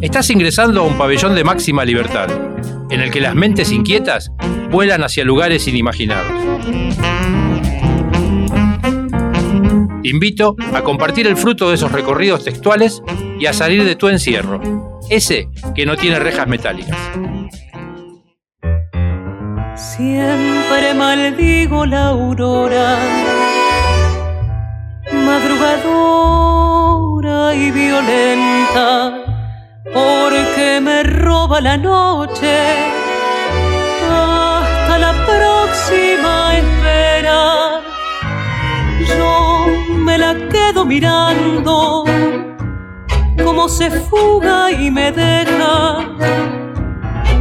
Estás ingresando a un pabellón de máxima libertad, en el que las mentes inquietas vuelan hacia lugares inimaginados. Te invito a compartir el fruto de esos recorridos textuales y a salir de tu encierro, ese que no tiene rejas metálicas. Siempre maldigo la aurora, madrugadora y violenta, porque me roba la noche hasta la próxima espera. Yo me la quedo mirando como se fuga y me deja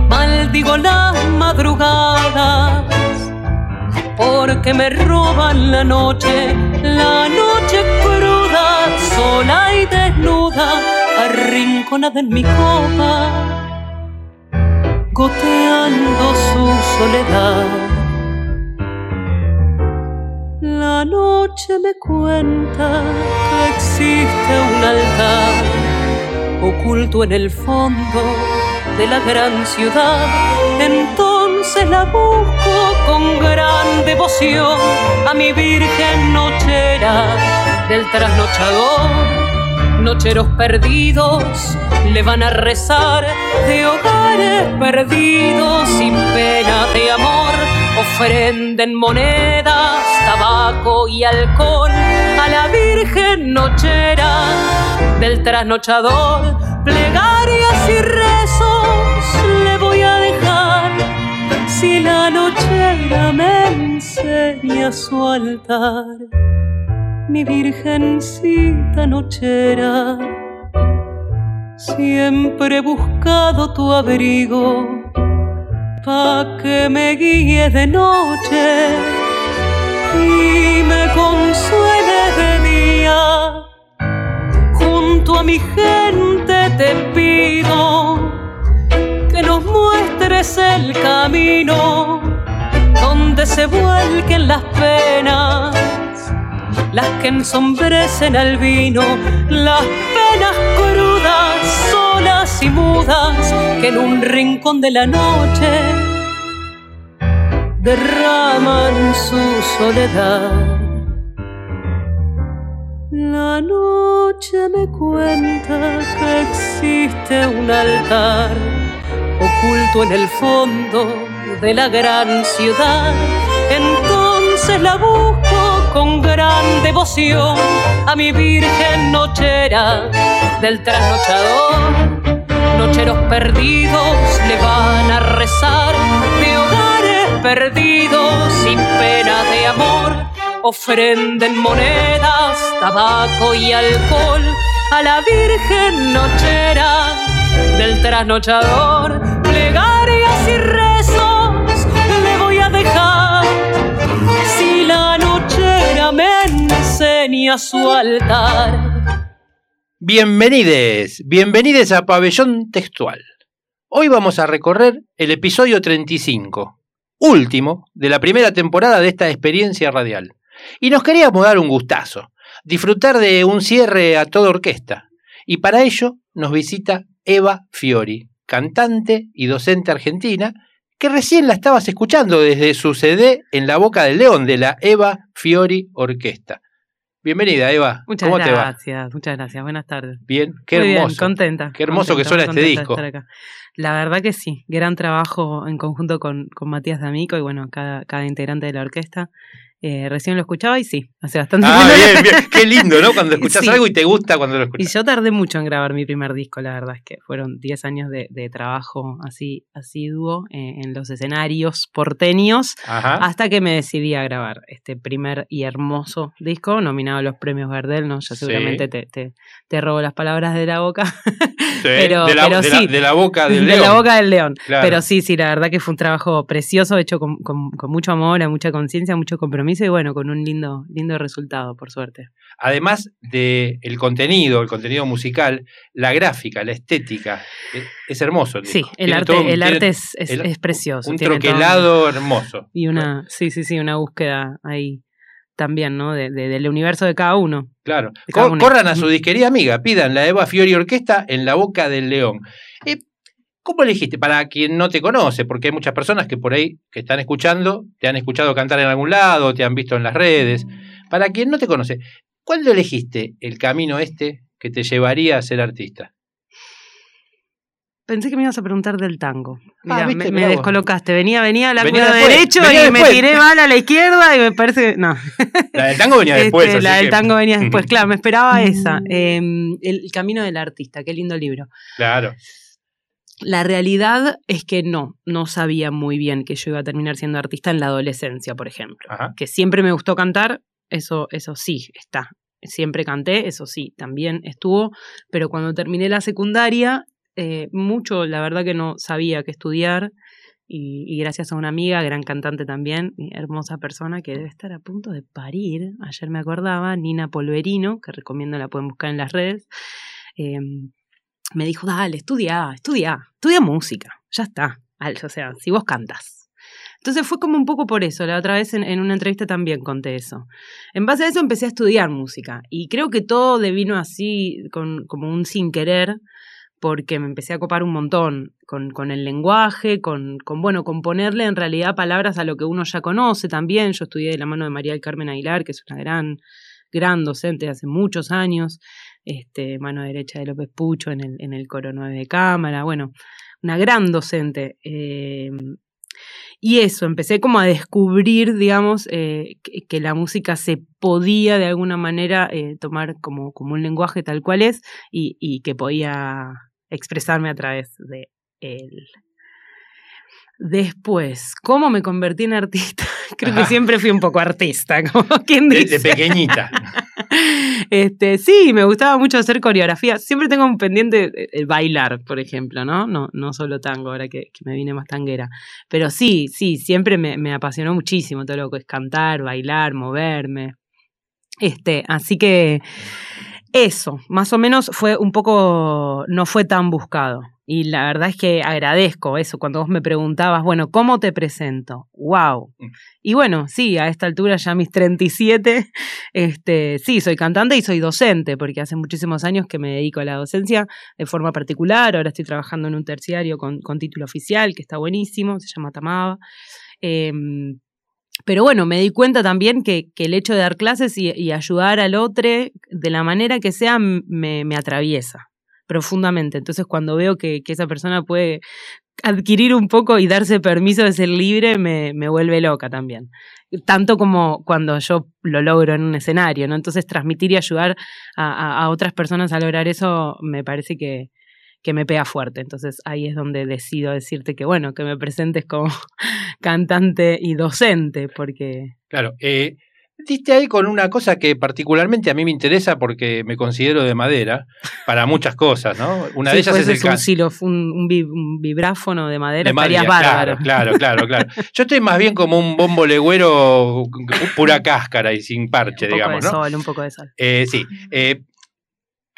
maldigo las madrugadas porque me roban la noche, la noche cruda, sola y desnuda, arrinconada en mi copa, goteando su soledad. La noche me cuenta que existe un altar oculto en el fondo de la gran ciudad. Entonces la busco con gran devoción a mi Virgen Nochera del trasnochador. Nocheros perdidos le van a rezar de hogares perdidos sin pena de amor. Ofrenden monedas, tabaco y alcohol a la Virgen Nochera del trasnochador. Plegarias si la nochera me enseña su altar. Mi virgencita nochera, siempre he buscado tu abrigo pa' que me guíe de noche y me consuele de día. Junto a mi gente te pido nos muestres el camino donde se vuelquen las penas, las que ensombrecen al vino, las penas crudas, solas y mudas, que en un rincón de la noche derraman su soledad. La noche me cuenta que existe un altar oculto en el fondo de la gran ciudad. Entonces la busco con gran devoción a mi Virgen Nochera del trasnochador. Nocheros perdidos le van a rezar de hogares perdidos sin pena de amor. Ofrenden monedas, tabaco y alcohol a la Virgen Nochera del trasnochador. Plegarias y rezos le voy a dejar si la nochera me enseña su altar. Bienvenides, bienvenides a Pabellón Textual. Hoy vamos a recorrer el episodio 35, último de la primera temporada de esta experiencia radial. Y nos queríamos dar un gustazo, disfrutar de un cierre a toda orquesta. Y para ello nos visita Eva Fiori, cantante y docente argentina, que recién la estabas escuchando desde su CD en la Boca del León de la Eva Fiori Orquesta. Bienvenida, Eva. Muchas ¿Cómo te va? gracias, muchas gracias. Buenas tardes. Bien, qué Muy hermoso. bien, contenta. Qué hermoso que suena este disco. La verdad que sí, gran trabajo en conjunto con, con Matías D'Amico y bueno, cada, cada integrante de la orquesta. Eh, recién lo escuchaba y sí, hace bastante Ah, bien, bien. Qué lindo, ¿no? Cuando escuchas Sí. algo y te gusta cuando lo Y escuchas. yo tardé mucho en grabar mi primer disco, la verdad es que fueron 10 años de, de trabajo así asiduo eh, en los escenarios porteños Ajá. hasta que me decidí a grabar este primer y hermoso disco nominado a los premios Gardel, ¿no? Ya Sí. seguramente te, te, te robo las palabras de la boca. Sí, pero- de, la, pero de la- sí. de la boca del de león. la boca del león. Claro. Pero sí, sí, la verdad que fue un trabajo precioso, hecho con, con- con mucho amor, a mucha conciencia, mucho compromiso y bueno, con un lindo, lindo resultado, por suerte. Además del el contenido, el contenido musical, la gráfica, la estética, es, es hermoso. el Sí, disco. el arte, todo el tiene arte es, es- el- es precioso. Un todo- troquelado hermoso. Y una, sí, sí, sí, una búsqueda ahí también, ¿no? De, de- del universo de cada uno. Claro. De cada Co- uno. corran a su disquería amiga, pidan la Eva Fiori Orquesta en la boca del león. Eh, ¿Cómo elegiste? Para quien no te conoce, porque hay muchas personas que por ahí que están escuchando, te han escuchado cantar en algún lado, te han visto en las redes. Para quien no te conoce, ¿cuándo elegiste el camino este que te llevaría a ser artista? Pensé que me ibas a preguntar del tango. Ah, viste, me, descolocaste. Venía, venía al después, derecho venía y me después. tiré mal a la izquierda y me parece que. No. La del tango venía después. Este, así la del que- tango venía después. Claro, me esperaba esa. Eh, el, el camino del artista. Qué lindo libro. Claro. La realidad es que no, no sabía muy bien que yo iba a terminar siendo artista en la adolescencia, por ejemplo. Ajá. Que siempre me gustó cantar, eso, eso sí está. Siempre canté, eso sí, también estuvo. Pero cuando terminé la secundaria, eh, mucho, la verdad que no sabía qué estudiar. Y, y gracias a una amiga, gran cantante también, hermosa persona que debe estar a punto de parir. Ayer me acordaba, Nina Polverino, que recomiendo la pueden buscar en las redes. eh, me dijo, dale, estudia, estudia, estudia música, ya está. O sea, si vos cantas. Entonces fue como un poco por eso. La otra vez en, una entrevista también conté eso. En base a eso empecé a estudiar música. Y creo que todo devino así, con, como un sin querer, porque me empecé a copar un montón con, con el lenguaje, con, con, bueno, con ponerle en realidad palabras a lo que uno ya conoce también. Yo estudié de la mano de María del Carmen Aguilar, que es una gran, gran docente hace muchos años, este, mano derecha de López Pucho en el, en el coro 9 de cámara, bueno, una gran docente. eh, y eso, empecé como a descubrir, digamos, eh, que, que la música se podía de alguna manera eh, tomar como, como un lenguaje tal cual es y, y que podía expresarme a través de él. Después, ¿cómo me convertí en artista? Creo que siempre fui un poco artista, como quien dice. de pequeñita. Este, sí, me gustaba mucho hacer coreografía. Siempre tengo un pendiente eh, bailar, por ejemplo, ¿no? No, no solo tango, ahora que, que me vine más tanguera. Pero sí, sí, siempre me, me apasionó muchísimo todo lo que es cantar, bailar, moverme. Este, así que eso, más o menos fue un poco, no fue tan buscado. Y la verdad es que agradezco eso, cuando vos me preguntabas, bueno, ¿cómo te presento? ¡Wow! Mm. Y bueno, sí, a esta altura ya mis 37, este, sí, soy cantante y soy docente, porque hace muchísimos años que me dedico a la docencia de forma particular. Ahora estoy trabajando en un terciario con, con título oficial, que está buenísimo, se llama Tamaba. Em, pero bueno, me di cuenta también que, que el hecho de dar clases y, ayudar al otro de la manera que sea me, me atraviesa profundamente. Entonces cuando veo que, que esa persona puede adquirir un poco y darse permiso de ser libre, me, me vuelve loca también. Tanto como cuando yo lo logro en un escenario, ¿no? Entonces transmitir y ayudar a, a- a otras personas a lograr eso me parece que, que me pega fuerte. Entonces ahí es donde decido decirte que, bueno, que me presentes como cantante y docente, porque... Claro. Eh, diste ahí con una cosa que particularmente a mí me interesa porque me considero de madera para muchas cosas, ¿no? Una de ellas es el fueses un, can- xilo- un, un vi- un vibráfono de madera, de madera, bárbaro. Claro, claro, claro, claro. Yo estoy más bien como un bombo legüero pura cáscara y sin parche, un poco digamos, de ¿no? sol, un poco de sol. Eh, sí. Eh,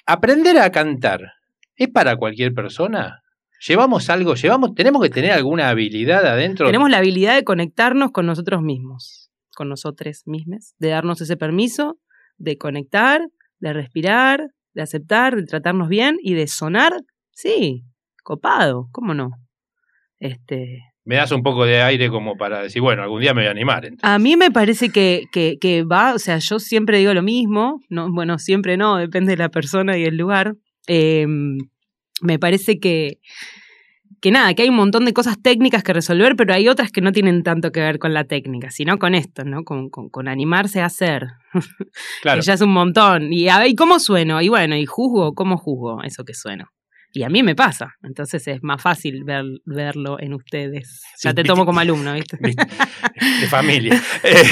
aprender a cantar es para cualquier persona. Llevamos algo, llevamos, tenemos que tener alguna habilidad adentro. Tenemos la habilidad de conectarnos con nosotros mismos, con nosotros mismos, de darnos ese permiso, de conectar, de respirar, de aceptar, de tratarnos bien y de sonar, sí, copado, ¿cómo no? Este, Me das un poco de aire como para decir, bueno, algún día me voy a animar. entonces. a mí me parece que, que, que va, o sea, yo siempre digo lo mismo, no, bueno, siempre no, depende de la persona y el lugar. Eh, me parece que, que nada, que hay un montón de cosas técnicas que resolver, pero hay otras que no tienen tanto que ver con la técnica, sino con esto, ¿no? Con, con, con animarse a hacer, Claro. que ya es un montón. Y, a ver, ¿y cómo sueno? Y bueno, ¿y juzgo? ¿Cómo juzgo eso que sueno? Y a mí me pasa, entonces es más fácil ver, verlo en ustedes. Ya Sí, te tomo como alumno, ¿viste? De familia. Eh,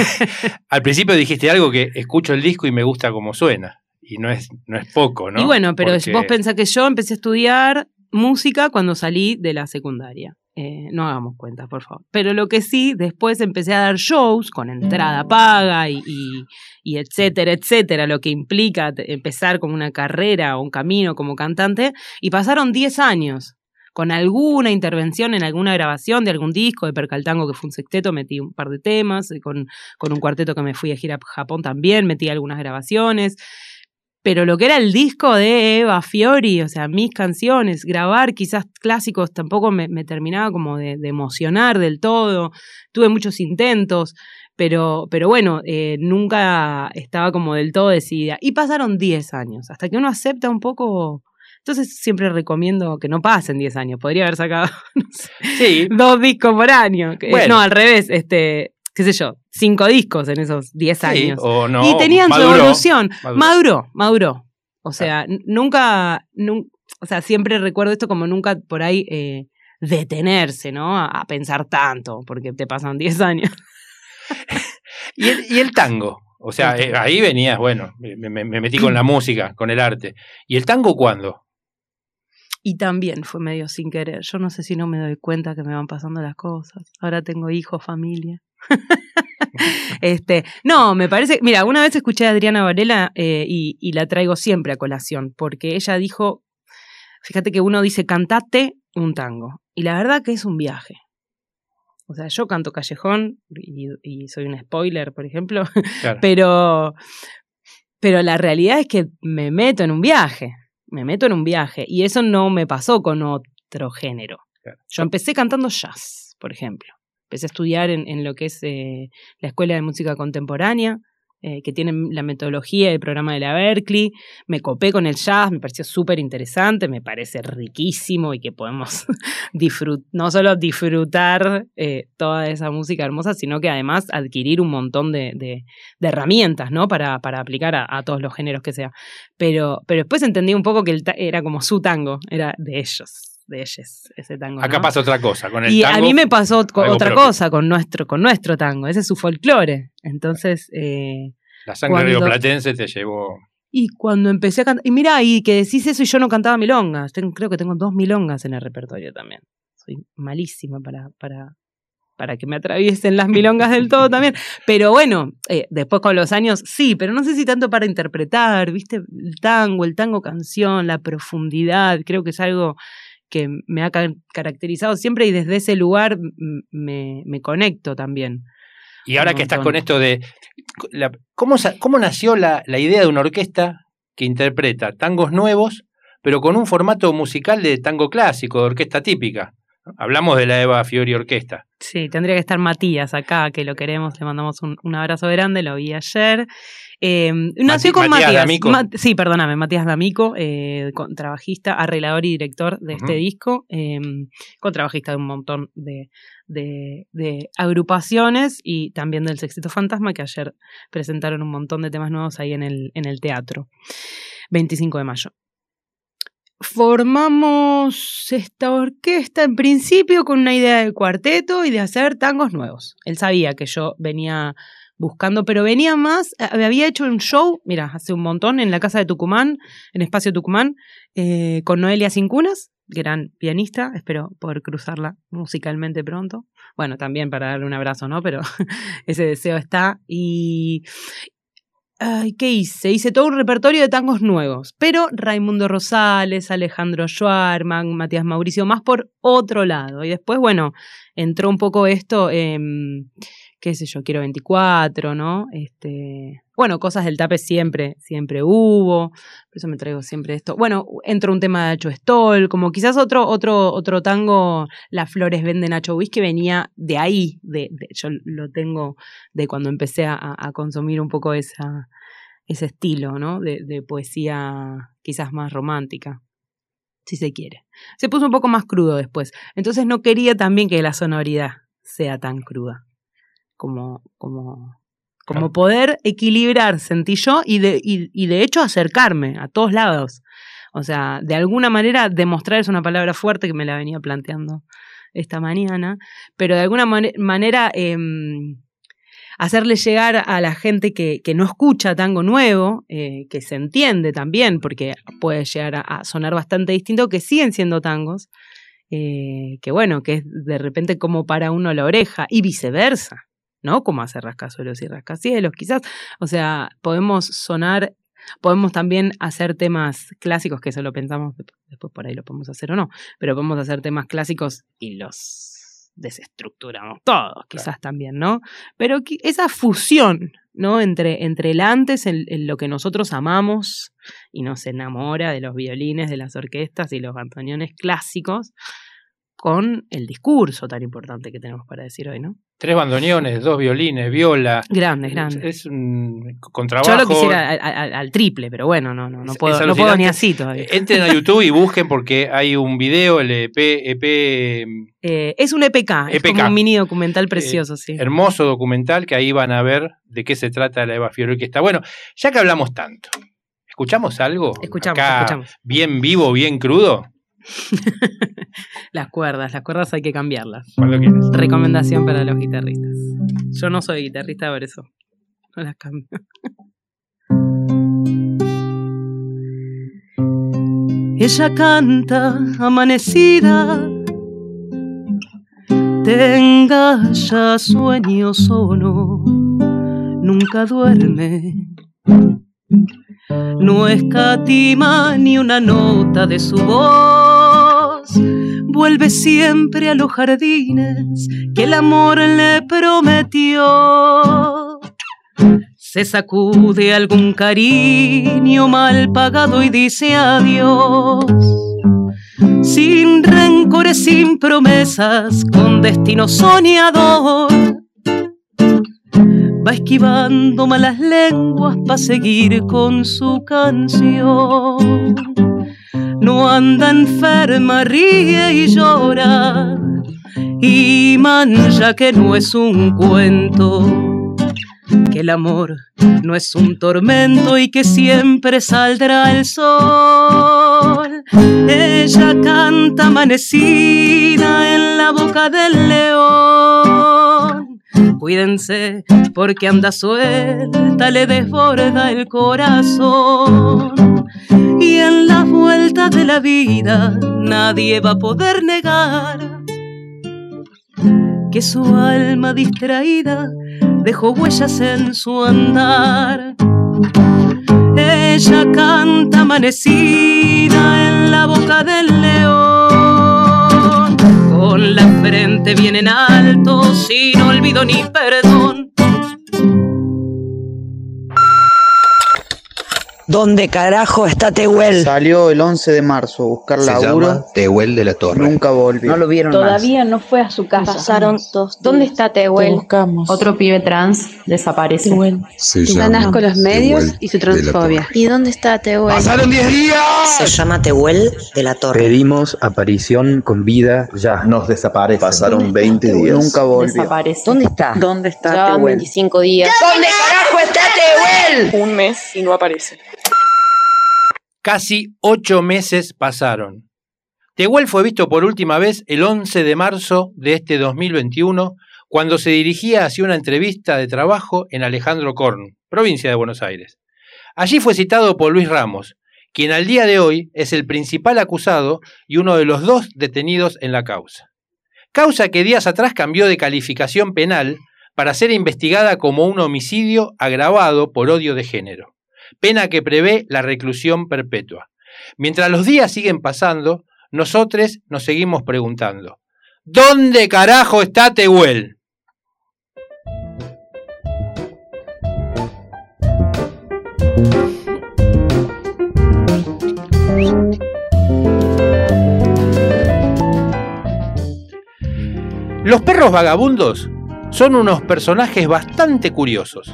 al principio dijiste algo que escucho el disco y me gusta como suena. Y no es, no es poco, ¿no? Y bueno, pero Porque- vos pensás que yo empecé a estudiar música cuando salí de la secundaria. Eh, no hagamos cuentas, por favor. Pero lo que sí, después empecé a dar shows con entrada paga y, y- y etcétera, etcétera, lo que implica empezar como una carrera o un camino como cantante. Y pasaron 10 años. con alguna intervención en alguna grabación de algún disco, de Percaltango, que fue un sexteto, metí un par de temas, con, con un cuarteto que me fui a gira a Japón también, metí algunas grabaciones. Pero lo que era el disco de Eva Fiori, o sea, mis canciones, grabar quizás clásicos tampoco me, terminaba como de, emocionar del todo. Tuve muchos intentos, pero, pero bueno, eh, nunca estaba como del todo decidida. Y pasaron 10 años, hasta que uno acepta un poco entonces siempre recomiendo que no pasen 10 años. Podría haber sacado dos discos por año. No, al revés, este, qué sé yo, cinco discos en esos 10 años. y tenían su evolución. Maduró, maduró. O sea, nunca, o sea, siempre recuerdo esto como nunca por ahí eh, detenerse, ¿no? A, pensar tanto, porque te pasan 10 años. ¿Y, el, ¿Y el tango? O sea, eh, ahí venías, bueno, me, me, metí con la música, con el arte. ¿Y el tango cuándo? Y también fue medio sin querer. Yo no sé si no me doy cuenta que me van pasando las cosas. Ahora tengo hijos, familia. este, no, me parece. Mira, una vez escuché a Adriana Varela eh, y, la traigo siempre a colación, porque ella dijo: Fíjate que uno dice cantate un tango. Y la verdad que es un viaje. O sea, yo canto callejón y, soy un spoiler, por ejemplo, pero, pero la realidad es que me meto en un viaje me meto en un viaje. Y eso no me pasó con otro género. Yo empecé cantando jazz, por ejemplo. Empecé a estudiar en, lo que es eh, la Escuela de Música Contemporánea. Eh, que tienen la metodología del programa de la Berkeley. Me copé con el jazz, me pareció súper interesante, me parece riquísimo y que podemos no solo disfrutar eh, toda esa música hermosa, sino que además adquirir un montón de, herramientas ¿no? para, aplicar a, todos los géneros que sea. Pero, pero después entendí un poco que era como su tango, era de ellos de ellos, ese tango. Acá pasa otra cosa con el y tango. Y a mí me pasó otra cosa con nuestro, con nuestro tango, ese es su folclore. Entonces. Eh, la sangre rioplatense te llevó. Y cuando empecé a cantar. Y mira, y que decís eso y yo no cantaba milongas. creo que tengo dos milongas en el repertorio también. Soy malísima para, para, para que me atraviesen las milongas del todo también. Pero bueno, eh, después con los años sí, pero no sé si tanto para interpretar, ¿viste? El tango, el tango canción, la profundidad, creo que es algo que me ha caracterizado siempre y desde ese lugar me, conecto también. Y ahora que estás con esto de... ¿cómo, ¿Cómo nació la, la idea de una orquesta que interpreta tangos nuevos, pero con un formato musical de tango clásico, de orquesta típica? Hablamos de la Eva Fiori Orquesta. Sí, tendría que estar Matías acá, que lo queremos, le mandamos un, un abrazo grande, lo vi ayer. Eh, nació con Matías. sí, perdóname, Matías D'Amico, eh, contrabajista, arreglador y director de este disco, eh, contrabajista de un montón de, de, agrupaciones y también del Sexito Fantasma, que ayer presentaron un montón de temas nuevos ahí en el, en el teatro. 25 de mayo formamos esta orquesta en principio con una idea de cuarteto y de hacer tangos nuevos. Él sabía que yo venía buscando, pero venía más, eh, había hecho un show, mira, hace un montón en la casa de Tucumán, en Espacio Tucumán, eh, con Noelia Cincunas, gran pianista, espero poder cruzarla musicalmente pronto. Bueno, también para darle un abrazo, ¿no? Pero ese deseo está. Y, ¿qué hice? Hice todo un repertorio de tangos nuevos, pero Raimundo Rosales, Alejandro Schwarman, Matías Mauricio, más por otro lado. Y después, bueno, entró un poco esto, eh, qué sé yo, quiero 24, ¿no? Este, bueno, cosas del tape siempre, siempre hubo, por eso me traigo siempre esto. Bueno, entró un tema de Nacho Stoll, como quizás otro, otro, otro tango, Las Flores Vende Nacho que venía de ahí, de, yo lo tengo de cuando empecé a, consumir un poco esa, ese estilo, ¿no? De poesía quizás más romántica si se quiere. Se puso un poco más crudo después. Entonces no quería también que la sonoridad sea tan cruda como, como, como poder equilibrar, sentí yo, y de, y, de hecho acercarme a todos lados. O sea, de alguna manera demostrar es una palabra fuerte que me la venía planteando esta mañana, pero de alguna manera em, hacerle llegar a la gente que, que no escucha tango nuevo, eh, que se entiende también, porque puede llegar a, sonar bastante distinto, que siguen siendo tangos, eh, que bueno, que es de repente como para uno la oreja, y viceversa. ¿No? Como hacer rascacielos y rascacielos, quizás. O sea, podemos sonar Podemos también hacer temas clásicos, que eso lo pensamos, después por ahí lo podemos hacer o no, pero podemos hacer temas clásicos y los desestructuramos todos, quizás también, ¿no? Pero esa fusión, ¿no? Entre, entre el antes, en, lo que nosotros amamos y nos enamora de los violines, de las orquestas y los bandoneones clásicos, con el discurso tan importante que tenemos para decir hoy, ¿no? Tres bandoneones, dos violines, viola. Grandes, grandes. Es un contrabajo. Yo lo quisiera al, triple, pero bueno, no, no, no puedo, no puedo ni así todavía. Entren a YouTube y busquen porque hay un video, el EP. EP eh, es un EPK, es como un mini documental precioso, sí. Hermoso documental que ahí van a ver de qué se trata la Eva Fiore que está. Bueno, ya que hablamos tanto, ¿escuchamos algo? Escuchamos, escuchamos. Bien vivo, bien crudo. las cuerdas, las cuerdas hay que cambiarlas. Recomendación para los guitarristas. Yo no soy guitarrista, por eso no las cambio. Ella canta amanecida, tenga ya sueños o no, nunca duerme no escatima ni una nota de su voz. Vuelve siempre a los jardines que el amor le prometió. Se sacude algún cariño mal pagado y dice adiós. Sin rencores, sin promesas, con destino soñador va esquivando malas lenguas para seguir con su canción. No anda enferma, ríe y llora, y mancha que no es un cuento, que el amor no es un tormento y que siempre saldrá el sol. Ella canta amanecida en la boca del león Cuídense porque anda suelta, le desborda el corazón. Y en las vueltas de la vida nadie va a poder negar que su alma distraída dejó huellas en su andar. Ella canta amanecida en la boca del león, la frente bien en alto, sin olvido ni perdón. ¿Dónde carajo está Tehuel? Salió el 11 de marzo a buscar Se laburo. llama Tehuel de la Torre. Nunca volvió. No lo vieron Todavía no fue a su casa. Pasaron dos ¿Dónde está Te Tehuel? buscamos. Otro pibe trans desaparece. Tehuel. Se Ganas llama con los medios Tehuel y su de la transfobia. Torre. ¿Y dónde está Tehuel? ¡Pasaron 10 días! Se llama Tehuel de la Torre. Pedimos aparición con vida ya. Nos desaparece. Pasaron 20 días. Nunca volvió. Desaparece. ¿Dónde está? ¿Dónde está Llevan Tehuel? 25 días. ¿Dónde carajo está Tehuel? Un mes y no aparece. Casi ocho meses pasaron. Tehuel fue visto por última vez el 11 de marzo de este 2021, cuando se dirigía hacia una entrevista de trabajo en Alejandro Korn, provincia de Buenos Aires. Allí fue citado por Luis Ramos, quien al día de hoy es el principal acusado y uno de los dos detenidos en la causa. Causa que días atrás cambió de calificación penal para ser investigada como un homicidio agravado por odio de género pena que prevé la reclusión perpetua. Mientras los días siguen pasando, nosotros nos seguimos preguntando, ¿dónde carajo está Tehuel? Los perros vagabundos son unos personajes bastante curiosos.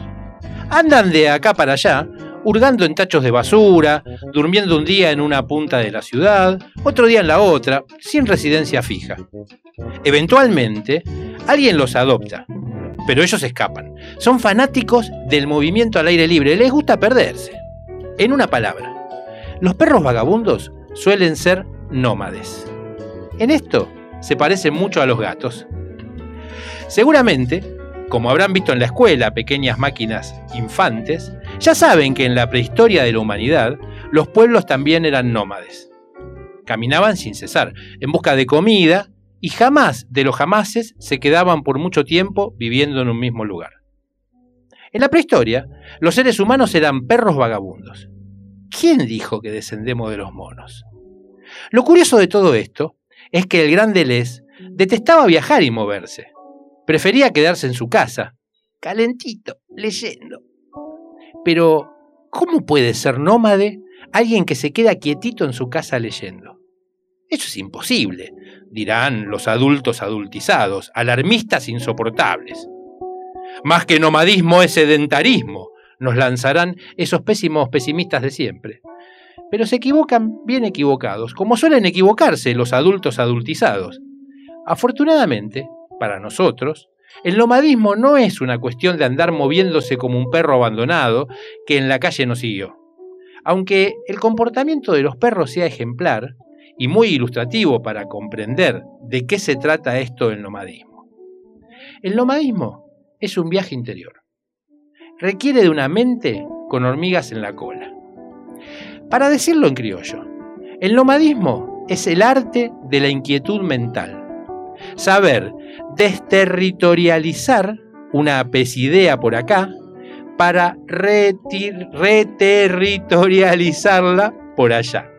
Andan de acá para allá, hurgando en tachos de basura, durmiendo un día en una punta de la ciudad, otro día en la otra, sin residencia fija. Eventualmente, alguien los adopta, pero ellos escapan. Son fanáticos del movimiento al aire libre, les gusta perderse. En una palabra, los perros vagabundos suelen ser nómades. En esto se parecen mucho a los gatos. Seguramente, como habrán visto en la escuela pequeñas máquinas infantes, ya saben que en la prehistoria de la humanidad los pueblos también eran nómades. Caminaban sin cesar, en busca de comida, y jamás de los jamases se quedaban por mucho tiempo viviendo en un mismo lugar. En la prehistoria, los seres humanos eran perros vagabundos. ¿quién dijo que descendemos de los monos? Lo curioso de todo esto es que el gran Deleuze detestaba viajar y moverse. Prefería quedarse en su casa, calentito, leyendo. Pero, ¿cómo puede ser nómade alguien que se queda quietito en su casa leyendo? Eso es imposible, dirán los adultos adultizados, alarmistas insoportables. Más que nomadismo es sedentarismo, nos lanzarán esos pésimos pesimistas de siempre. Pero se equivocan bien equivocados, como suelen equivocarse los adultos adultizados. Afortunadamente, para nosotros, el nomadismo no es una cuestión de andar moviéndose como un perro abandonado que en la calle nos siguió. Aunque el comportamiento de los perros sea ejemplar y muy ilustrativo para comprender de qué se trata esto del nomadismo. El nomadismo es un viaje interior. Requiere de una mente con hormigas en la cola. Para decirlo en criollo, el nomadismo es el arte de la inquietud mental. Saber desterritorializar una pesidea por acá para reterritorializarla por allá.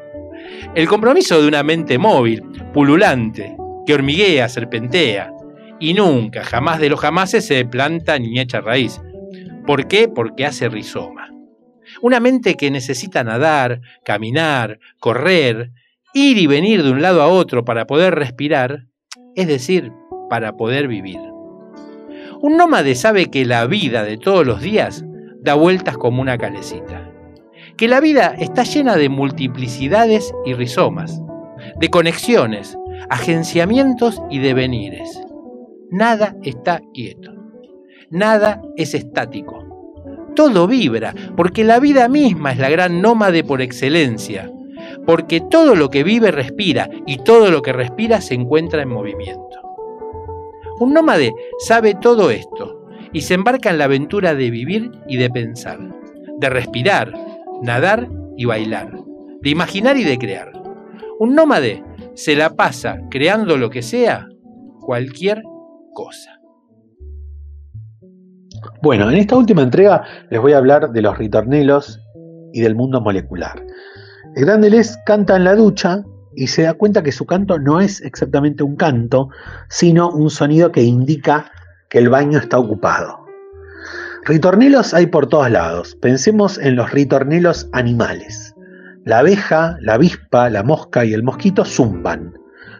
El compromiso de una mente móvil, pululante, que hormiguea, serpentea, y nunca, jamás de los jamases se planta ni echa raíz. ¿Por qué? Porque hace rizoma. Una mente que necesita nadar, caminar, correr, ir y venir de un lado a otro para poder respirar, es decir, para poder vivir. Un nómade sabe que la vida de todos los días da vueltas como una calecita, que la vida está llena de multiplicidades y rizomas, de conexiones, agenciamientos y devenires. Nada está quieto, nada es estático, todo vibra, porque la vida misma es la gran nómade por excelencia, porque todo lo que vive respira y todo lo que respira se encuentra en movimiento. Un nómade sabe todo esto y se embarca en la aventura de vivir y de pensar, de respirar, nadar y bailar, de imaginar y de crear. Un nómade se la pasa creando lo que sea, cualquier cosa. Bueno, en esta última entrega les voy a hablar de los ritornelos y del mundo molecular. El gran Deleuze canta en la ducha y se da cuenta que su canto no es exactamente un canto, sino un sonido que indica que el baño está ocupado. Ritornelos hay por todos lados. Pensemos en los ritornelos animales. La abeja, la avispa, la mosca y el mosquito zumban.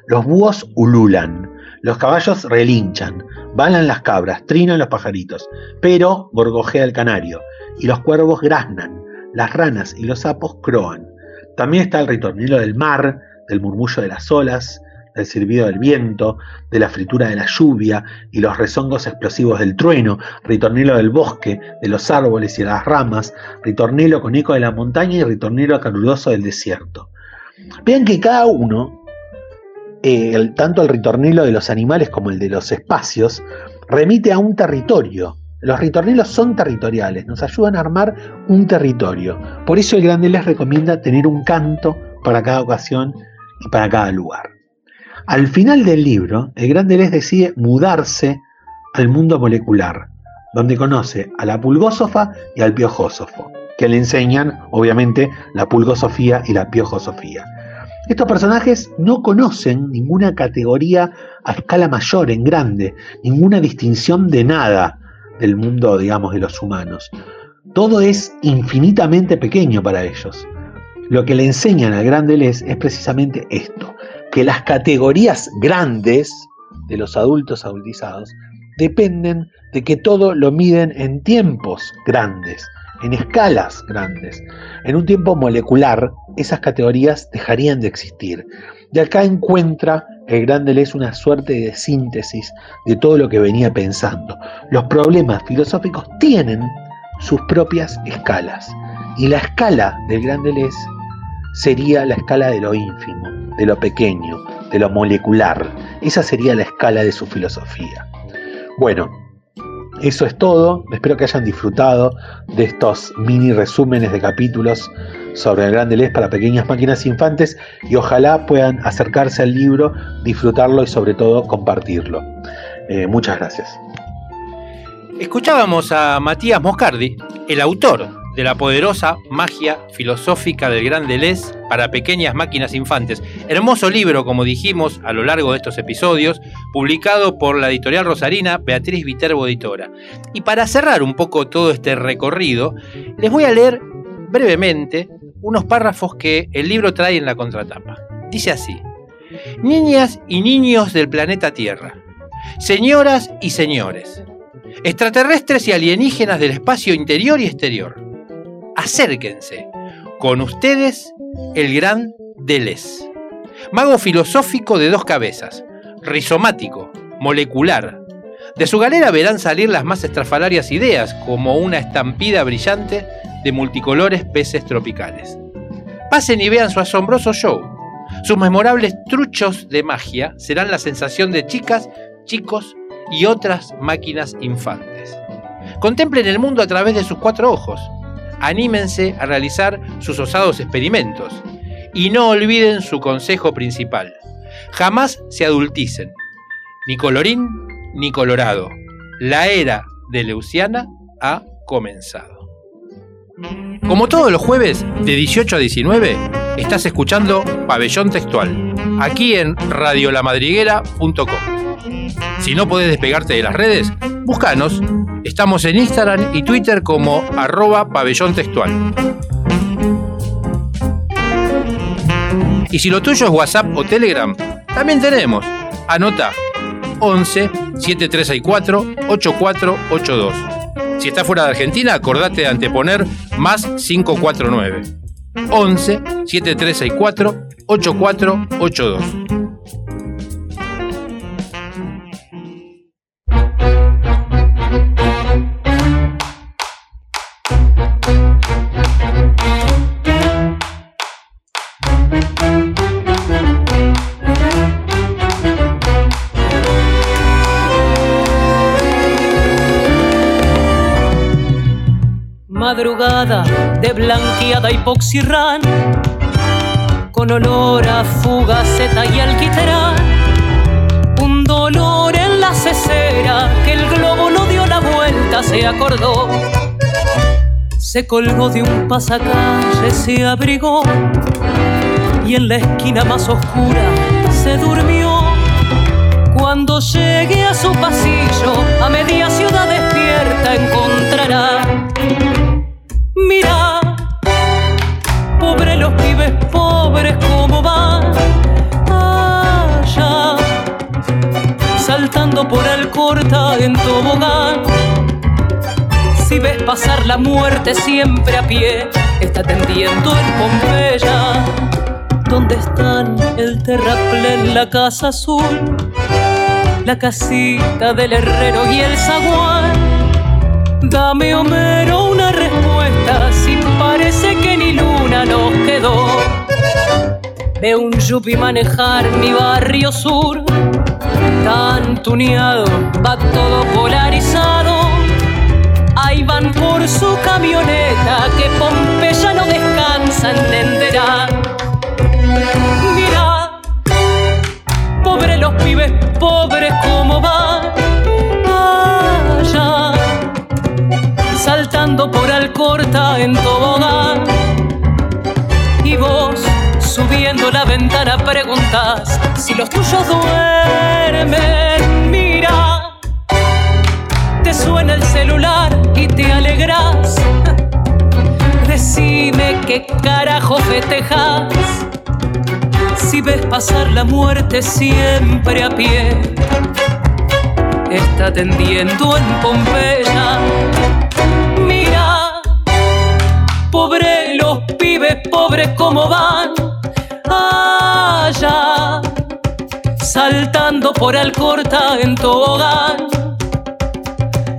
Los búhos ululan. Los caballos relinchan. Balan las cabras, trinan los pajaritos. Pero gorgojea el canario. Y los cuervos graznan. Las ranas y los sapos croan. También está el ritornelo del mar, del murmullo de las olas, del silbido del viento, de la fritura de la lluvia y los rezongos explosivos del trueno, ritornelo del bosque, de los árboles y las ramas, ritornelo con eco de la montaña y ritornelo caluroso del desierto. Vean que cada uno, eh, tanto el ritornelo de los animales como el de los espacios, remite a un territorio. Los ritornelos son territoriales, nos ayudan a armar un territorio. Por eso el Grande les recomienda tener un canto para cada ocasión y para cada lugar. Al final del libro, el Grande les decide mudarse al mundo molecular, donde conoce a la pulgósofa y al piojósofo, que le enseñan, obviamente, la pulgosofía y la piojosofía. Estos personajes no conocen ninguna categoría a escala mayor, en grande, ninguna distinción de nada del mundo, digamos, de los humanos. Todo es infinitamente pequeño para ellos. Lo que le enseñan al gran Deleuze es precisamente esto, que las categorías grandes de los adultos adultizados dependen de que todo lo miden en tiempos grandes, en escalas grandes. En un tiempo molecular, esas categorías dejarían de existir. De acá encuentra el gran Deleuze una suerte de síntesis de todo lo que venía pensando. Los problemas filosóficos tienen sus propias escalas. Y la escala del gran Deleuze sería la escala de lo ínfimo, de lo pequeño, de lo molecular. Esa sería la escala de su filosofía. Bueno, eso es todo. Espero que hayan disfrutado de estos mini resúmenes de capítulos sobre el Gran Deleuze para pequeñas máquinas infantes y ojalá puedan acercarse al libro, disfrutarlo y sobre todo compartirlo. Eh, muchas gracias. Escuchábamos a Matías Moscardi, el autor de la poderosa magia filosófica del gran Deleuze para pequeñas máquinas infantes. Hermoso libro, como dijimos a lo largo de estos episodios, publicado por la editorial rosarina Beatriz Viterbo Editora. Y para cerrar un poco todo este recorrido, les voy a leer brevemente unos párrafos que el libro trae en la contratapa. Dice así, Niñas y niños del planeta Tierra, señoras y señores, extraterrestres y alienígenas del espacio interior y exterior, acérquense. Con ustedes, el gran Deleuze. Mago filosófico de dos cabezas, rizomático, molecular. De su galera verán salir las más estrafalarias ideas, como una estampida brillante de multicolores peces tropicales. Pasen y vean su asombroso show. Sus memorables truchos de magia serán la sensación de chicas, chicos y otras máquinas infantes. Contemplen el mundo a través de sus cuatro ojos, anímense a realizar sus osados experimentos y no olviden su consejo principal. Jamás se adulticen, ni colorín ni colorado. La era de Leuciana ha comenzado. Como todos los jueves de 18 a 19, estás escuchando Pabellón Textual, aquí en radiolamadriguera.com. Si no podés despegarte de las redes, búscanos. Estamos en Instagram y Twitter como arroba pabellón. Y si lo tuyo es WhatsApp o Telegram, también tenemos. Anota 11 7364 8482. Si estás fuera de Argentina, acordate de anteponer más 549. 11 7364 8482. De blanqueada hipoxirrán, con olor a fugaceta y alquitrán. Un dolor en la cesera que el globo no dio la vuelta, se acordó. Se colgó de un pasacalle, se abrigó y en la esquina más oscura se durmió. Cuando llegue a su pasillo, a media ciudad despierta encontrará. Mira, pobre los pibes pobres, cómo van allá, saltando por el corta en tobogán. Si ves pasar la muerte siempre a pie, está tendiendo en Pompeya. ¿Dónde están el terraplén, la casa azul? la casita del herrero y el zaguán. Dame Homero una respuesta, si parece que ni luna nos quedó. Ve un yupi manejar mi barrio sur, tan tuneado, va todo polarizado. Ahí van por su camioneta, que Pompeya no descansa, entenderá. Mira, pobre los pibes pobres como van Alcorta en tobogán. Y vos, subiendo la ventana, preguntas si los tuyos duermen. Mira, te suena el celular y te alegras. Decime qué carajo festejas si ves pasar la muerte siempre a pie. Está tendiendo en Pompeya. Mira, pobre los pibes, pobres como van allá, saltando por Alcorta en tobogán.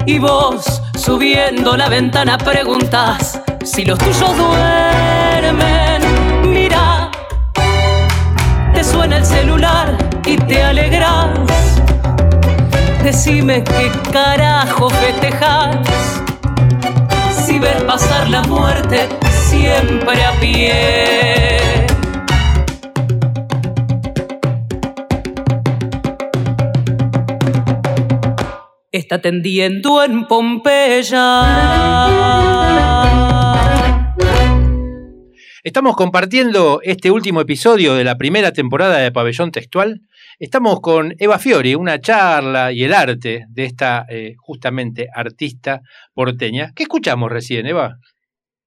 Y vos, subiendo la ventana, preguntas si los tuyos duermen. Mira, te suena el celular y te alegras. Decime qué carajo festejas. Ves pasar la muerte siempre a pie. Está tendiendo en Pompeya. Estamos compartiendo este último episodio de la primera temporada de Pabellón Textual. Estamos con Eva Fiori, una charla y el arte de esta eh, justamente artista porteña. ¿Qué escuchamos recién, Eva?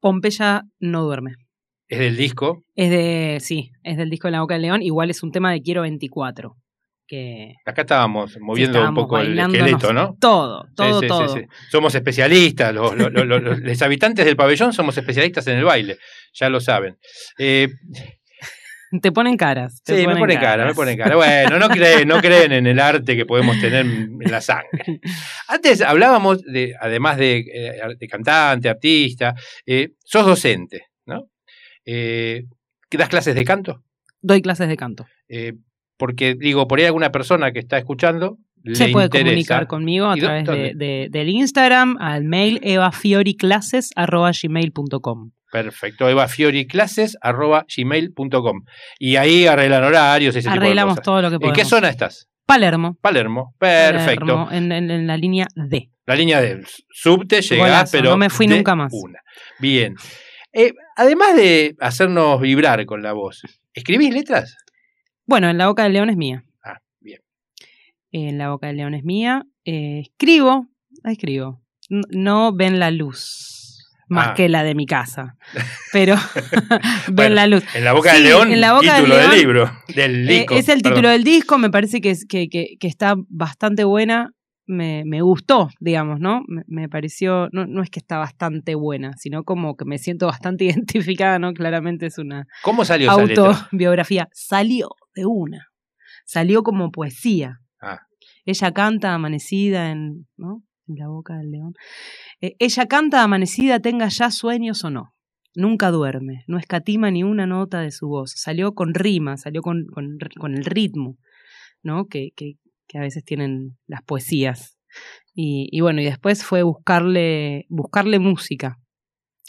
Pompeya no duerme. Es del disco. Es de, sí, es del disco de la Boca del León. Igual es un tema de Quiero 24. Que Acá estábamos moviendo estábamos un poco el esqueleto, ¿no? todo, todo, Sí, sí, todo. sí. Somos especialistas, los, los- los- los- los habitantes del pabellón somos especialistas en el baile, ya lo saben. Eh, Te ponen caras. te sí, me ponen pone cara, me caras. pone cara. Bueno, no creen, no creen en el arte que podemos tener en la sangre. Antes hablábamos de, además de, eh, de cantante, artista, eh, sos docente, ¿no? Eh, ¿que ¿Das clases de canto? Doy clases de canto. Eh, porque digo, por ahí alguna persona que está escuchando Se puede interesa. comunicar conmigo a ¿Y dó- través de, del Instagram al mail evafioriclases.gmail.com. Perfecto, evafioriclases.gmail.com Y ahí arreglan horarios, ese Arreglamos tipo de cosas. todo lo que ¿En podemos. qué zona estás? Palermo. Palermo. Perfecto. Palermo, en, en- en la línea D. La línea del subte llegás, Golazo, pero no me fui de nunca más. Una. Bien. Eh, además de hacernos vibrar con la voz, ¿escribís letras? Bueno, en La Boca del León es mía. Ah, bien. En La Boca del León es mía. Eh, escribo, escribo. No ven la luz. Más Ah. que la de mi casa. Pero ven Bueno, la luz. En la boca Sí, del león, en La Boca del título del León, libro, del Eh, es el título del disco, me parece que, es- que, que- que está bastante buena. Me, me gustó, digamos, ¿no? Me, me pareció, no, no es que está bastante buena, sino como que me siento bastante identificada, ¿no? Claramente es una autobiografía. Salió de una. Salió como poesía. Ah. Ella canta amanecida en, ¿no? La boca del león. Eh, ella canta amanecida, tenga ya sueños o no. Nunca duerme, no escatima ni una nota de su voz. Salió con rima, salió con, con, con el ritmo, ¿no? Que, que, que a veces tienen las poesías. Y, y bueno, y después fue buscarle, buscarle música.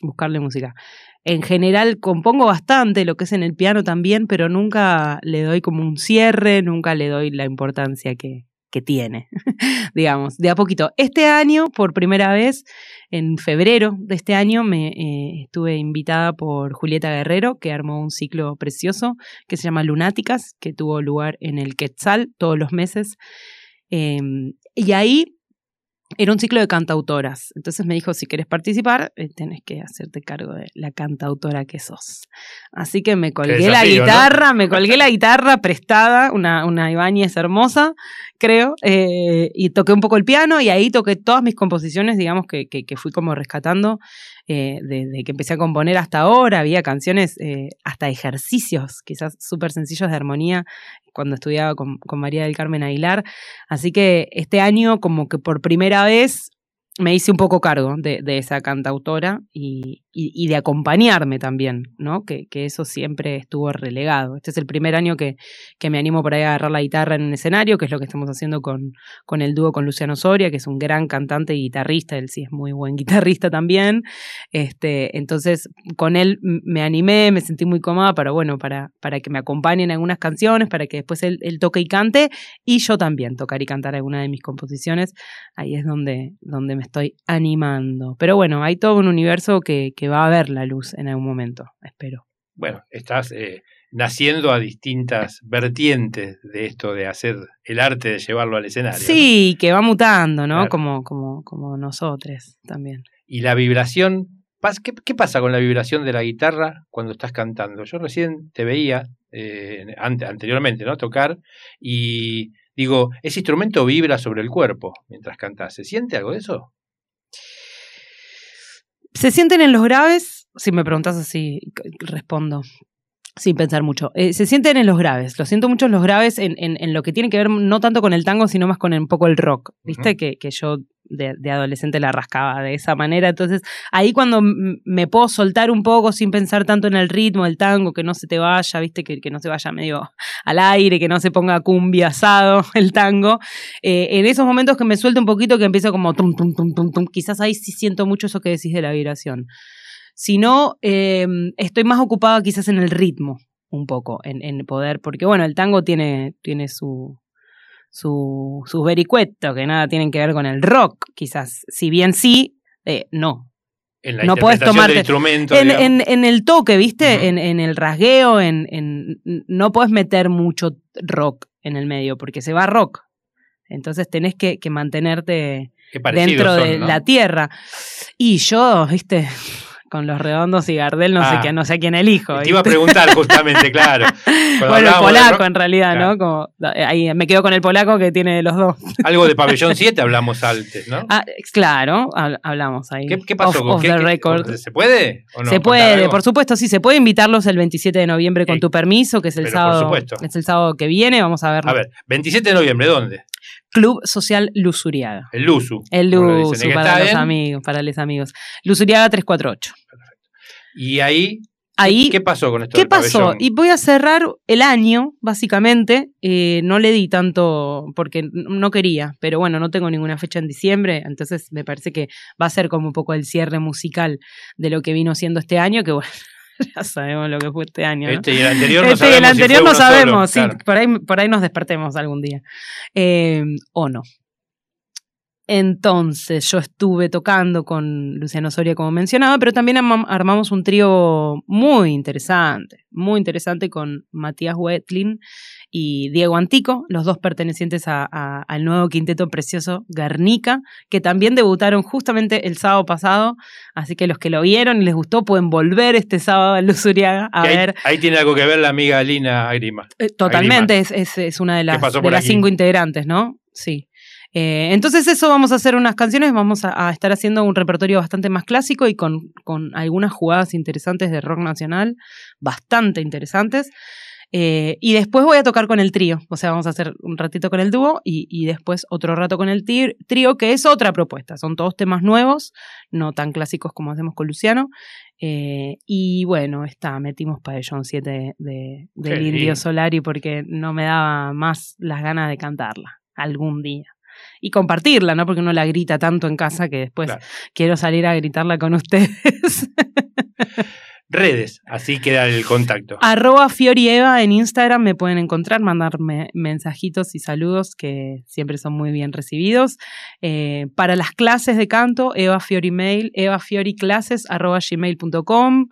Buscarle música. En general compongo bastante lo que es en el piano también, pero nunca le doy como un cierre, nunca le doy la importancia que, que tiene, digamos, de a poquito. Este año, por primera vez, en febrero de este año, me eh, estuve invitada por Julieta Guerrero, que armó un ciclo precioso que se llama Lunáticas, que tuvo lugar en el Quetzal todos los meses. Eh, y ahí era un ciclo de cantautoras. Entonces me dijo, si quieres participar, eh, tenés que hacerte cargo de la cantautora que sos. Así que me colgué la desafío, ¿no? guitarra, me colgué la guitarra prestada, una, una Ibáñez hermosa, creo, eh, y toqué un poco el piano y ahí toqué todas mis composiciones, digamos, que, que, que fui como rescatando eh, desde que empecé a componer hasta ahora. Había canciones, eh, hasta ejercicios, quizás súper sencillos de armonía, cuando estudiaba con, María del Carmen Aguilar. Así que este año, como que por primera vez, me hice un poco cargo de, de esa cantautora y, y- de acompañarme también, ¿no? Que, que eso siempre estuvo relegado. Este es el primer año que, que me animo por ahí a agarrar la guitarra en un escenario, que es lo que estamos haciendo con, con el dúo con Luciano Soria, que es un gran cantante y guitarrista, él sí es muy buen guitarrista también. Este, entonces, con él me animé, me sentí muy cómoda para, bueno, para, para que me acompañen en algunas canciones, para que después él, toque y cante, y yo también tocar y cantar alguna de mis composiciones. Ahí es donde, donde me estoy animando. Pero bueno, hay todo un universo que va a ver la luz en algún momento, espero. Bueno, estás eh, naciendo a distintas vertientes de esto de hacer el arte de llevarlo al escenario. ¿no? Sí, que va mutando, ¿no? Claro. Como, como, como nosotros también. Y la vibración, ¿qué, qué pasa con la vibración de la guitarra cuando estás cantando? Yo recién te veía eh, ante- anteriormente, ¿no? Tocar y digo, ese instrumento vibra sobre el cuerpo mientras cantas. ¿Se siente algo de eso? ¿Se sienten en los graves? Si me preguntas así, respondo. Sin pensar mucho. Eh, se sienten en los graves. Lo siento mucho en los graves en, en- en lo que tiene que ver no tanto con el tango, sino más con un poco el rock. ¿Viste? Que, que yo de, adolescente la rascaba de esa manera. Entonces, ahí cuando me puedo soltar un poco sin pensar tanto en el ritmo del tango, que no se te vaya, ¿viste? Que, que no se vaya medio al aire, que no se ponga cumbia asado el tango. Eh, en esos momentos que me suelto un poquito, que empiezo como tum, tum, tum, tum, tum, quizás ahí sí siento mucho eso que decís de la vibración. Si no, eh, estoy más ocupada quizás en el ritmo, un poco, en, en poder, porque bueno, el tango tiene, tiene su, su, sus vericuetos, que nada tienen que ver con el rock, quizás. Si bien sí, eh, no. En la no puedes del instrumento. en, en- en el toque, ¿viste? En, en el rasgueo, en, no puedes meter mucho rock en el medio, porque se va rock. Entonces tenés que, que mantenerte dentro son, de ¿no? la tierra. Y yo, ¿viste? Con los redondos y Gardel, no Ah. sé qué, no sé quién elijo. Te iba a preguntar justamente, claro. Bueno, el de polaco en realidad, claro. ¿no? Como, eh, ahí me quedo con el polaco que tiene los dos. Algo de Pabellón 7 hablamos antes, ¿no? Ah, claro, hab- hablamos ahí. ¿Qué, qué pasó? Off, off ¿Qué- the record. ¿Se puede? o no? se ¿Contar puede, por supuesto, sí, se puede invitarlos el 27 de noviembre con tu permiso, que es el por sábado. supuesto. Es el sábado que viene, vamos a verlo. A ver, 27 de noviembre, ¿dónde? Club Social Lusuriaga. El Luzu. El Luzu para los amigos, para los amigos. Lusuriaga 348. Y ahí, Ahí, ¿qué pasó con esto ¿Qué pasó? pabellón? Y voy a cerrar el año, básicamente. Eh, no le di tanto porque no quería, pero bueno, no tengo ninguna fecha en diciembre, entonces me parece que va a ser como un poco el cierre musical de lo que vino siendo este año, que bueno, ya sabemos lo que fue este año. ¿no? Este y el anterior no Este y el si anterior no solo, sabemos, sí, claro. por ahí, por ahí nos despertemos algún día. Eh, o no. Entonces, yo estuve tocando con Luciano Soria, como mencionaba, pero también arma- armamos un trío muy interesante, muy interesante con Matías Wetlin y Diego Antico, los dos pertenecientes a- a- al nuevo quinteto precioso Guernica, que también debutaron justamente el sábado pasado, así que los que lo vieron y les gustó pueden volver este sábado a Luz Uriaga a ahí, ver ahí tiene algo que ver la amiga Lina Agrima. eh, totalmente, es, es- es una de las, de las cinco integrantes, ¿no? Sí. Eh, entonces eso, vamos a hacer unas canciones, vamos a, a estar haciendo un repertorio bastante más clásico y con, con algunas jugadas interesantes de rock nacional, bastante interesantes. Eh, y después voy a tocar con el trío, o sea, vamos a hacer un ratito con el dúo y, y después otro rato con el trío, que es otra propuesta. Son todos temas nuevos, no tan clásicos como hacemos con Luciano. Eh, y bueno, está, metimos Pabellón 7 de, del Qué Indio. Solari porque no me daba más las ganas de cantarla algún día. Y compartirla, ¿no? Porque uno la grita tanto en casa que después Claro. quiero salir a gritarla con ustedes. Redes, así queda el contacto. Arroba Fiorieva en Instagram me pueden encontrar, mandarme mensajitos y saludos que siempre son muy bien recibidos. Eh, para las clases de canto, Eva Fiori Mail, evafioriclases arroba gmail.com.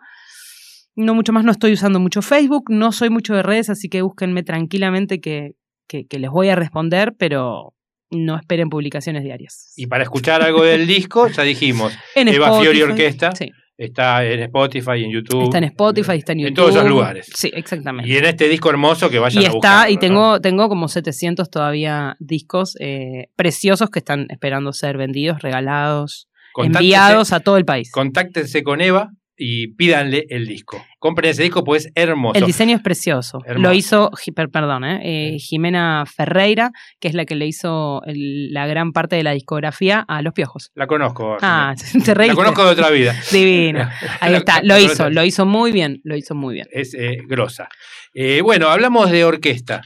No mucho más, no estoy usando mucho Facebook, no soy mucho de redes, así que búsquenme tranquilamente que, que, que les voy a responder, pero no esperen publicaciones diarias. Y para escuchar algo del disco, ya dijimos, En Eva Spotify, Fiori Orquesta. sí. está en Spotify, en YouTube. Está en Spotify, está en YouTube. En todos esos lugares. Sí, exactamente. Y en este disco hermoso que vayan Y a está, y ¿no? tengo, tengo como 700 todavía discos eh, preciosos que están esperando ser vendidos, regalados, Contáctense- enviados a todo el país. Contáctense con Eva y pídanle el disco. Compren ese disco, pues es hermoso. El diseño es precioso. Hermoso. Lo hizo, perdón, eh, eh, Jimena Ferreira, que es la que le hizo el- la gran parte de la discografía a Los Piojos. La conozco. Ah, te la reíste. conozco de otra vida. Divino. Ahí La- está, la lo hizo, lo hizo muy bien, lo hizo muy bien. Es eh, grosa. Eh, bueno, hablamos de orquesta,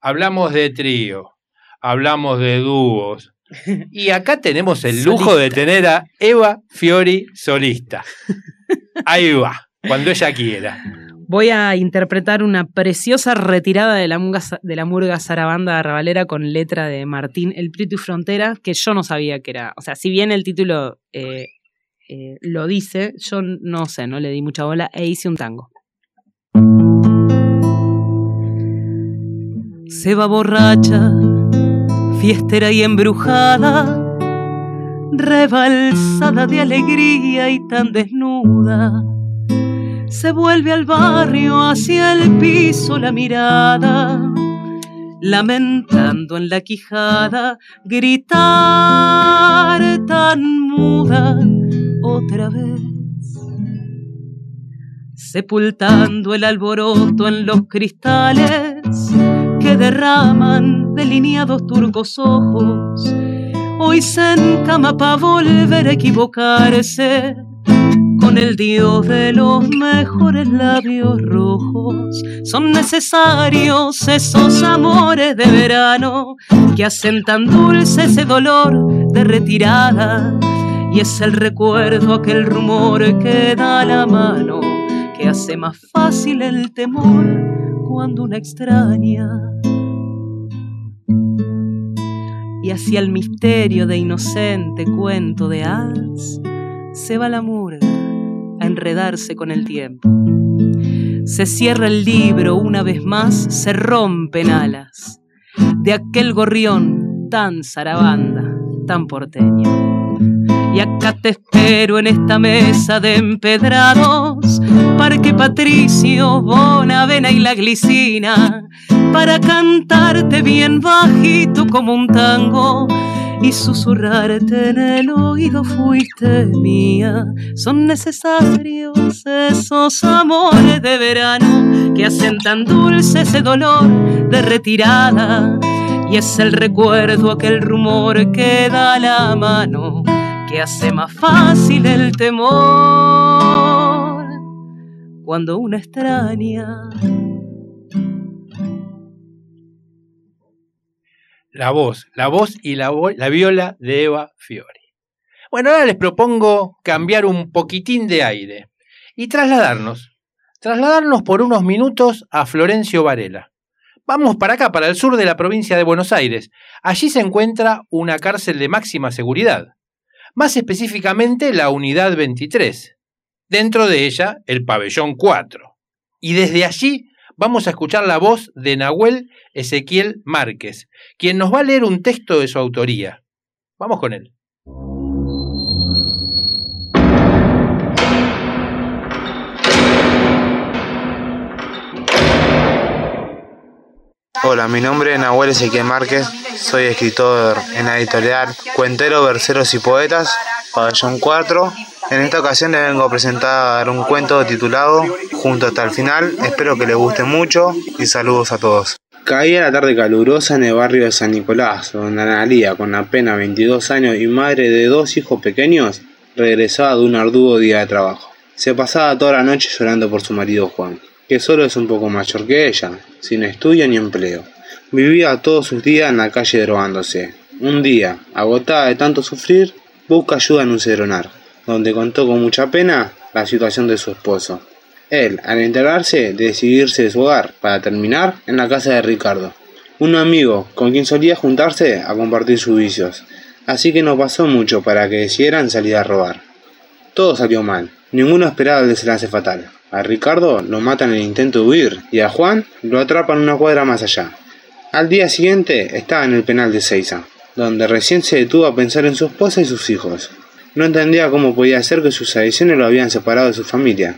hablamos de trío, hablamos de dúos. Y acá tenemos el lujo de tener a Eva Fiori solista. Ahí va, cuando ella quiera. Voy a interpretar una preciosa retirada de la, munga, de la murga zarabanda arrabalera con letra de Martín El Prieto y Frontera, que yo no sabía que era. O sea, si bien el título eh, eh, lo dice, yo no sé, no le di mucha bola e hice un tango. Se va borracha, fiestera y embrujada, rebalsada de alegría y tan desnuda se vuelve al barrio hacia el piso la mirada, lamentando en la quijada, gritar tan muda otra vez, sepultando el alboroto en los cristales que derraman delineados turcos ojos. Hoy se encama para volver a equivocarse con el dios de los mejores labios rojos. Son necesarios esos amores de verano que hacen tan dulce ese dolor de retirada. Y es el recuerdo, aquel rumor que da la mano, que hace más fácil el temor cuando una extraña. Y hacia el misterio de inocente cuento de hadas se va la murga a enredarse con el tiempo. Se cierra el libro una vez más, se rompen alas de aquel gorrión tan zarabanda, tan porteño. Y acá te espero en esta mesa de empedrados, Parque Patricio, Bonavena y la glicina, para cantarte bien bajito como un tango y susurrarte en el oído fuiste mía. Son necesarios esos amores de verano que hacen tan dulce ese dolor de retirada. Y es el recuerdo, aquel rumor que da la mano, que hace más fácil el temor. Cuando una extraña la voz, la voz y la, la viola de Eva Fiori. Bueno, ahora les propongo cambiar un poquitín de aire y trasladarnos, trasladarnos por unos minutos a Florencio Varela. Vamos para acá, para el sur de la provincia de Buenos Aires. Allí se encuentra una cárcel de máxima seguridad, más específicamente la Unidad 23. Dentro de ella, el Pabellón 4. Y desde allí vamos a escuchar la voz de Nahuel Ezequiel Márquez, quien nos va a leer un texto de su autoría. Vamos con él. Hola, mi nombre es Nahuel Ezequiel Márquez, soy escritor en la editorial Cuentero, Verseros y Poetas, Pabellón 4. En esta ocasión les vengo a presentar un cuento titulado Junto hasta el final, espero que les guste mucho y saludos a todos. Caía la tarde calurosa en el barrio de San Nicolás, donde Analía, con apenas 22 años y madre de dos hijos pequeños, regresaba de un arduo día de trabajo. Se pasaba toda la noche llorando por su marido Juan, que solo es un poco mayor que ella, sin estudio ni empleo. Vivía todos sus días en la calle drogándose. Un día, agotada de tanto sufrir, busca ayuda en un cedronar, donde contó con mucha pena la situación de su esposo. Él, al enterarse, decidió irse de su hogar para terminar en la casa de Ricardo, un amigo con quien solía juntarse a compartir sus vicios, así que no pasó mucho para que decidieran salir a robar. Todo salió mal, ninguno esperaba el desenlace fatal. A Ricardo lo matan en el intento de huir y a Juan lo atrapan una cuadra más allá. Al día siguiente estaba en el penal de Seiza, donde recién se detuvo a pensar en su esposa y sus hijos. No entendía cómo podía ser que sus adicciones lo habían separado de su familia,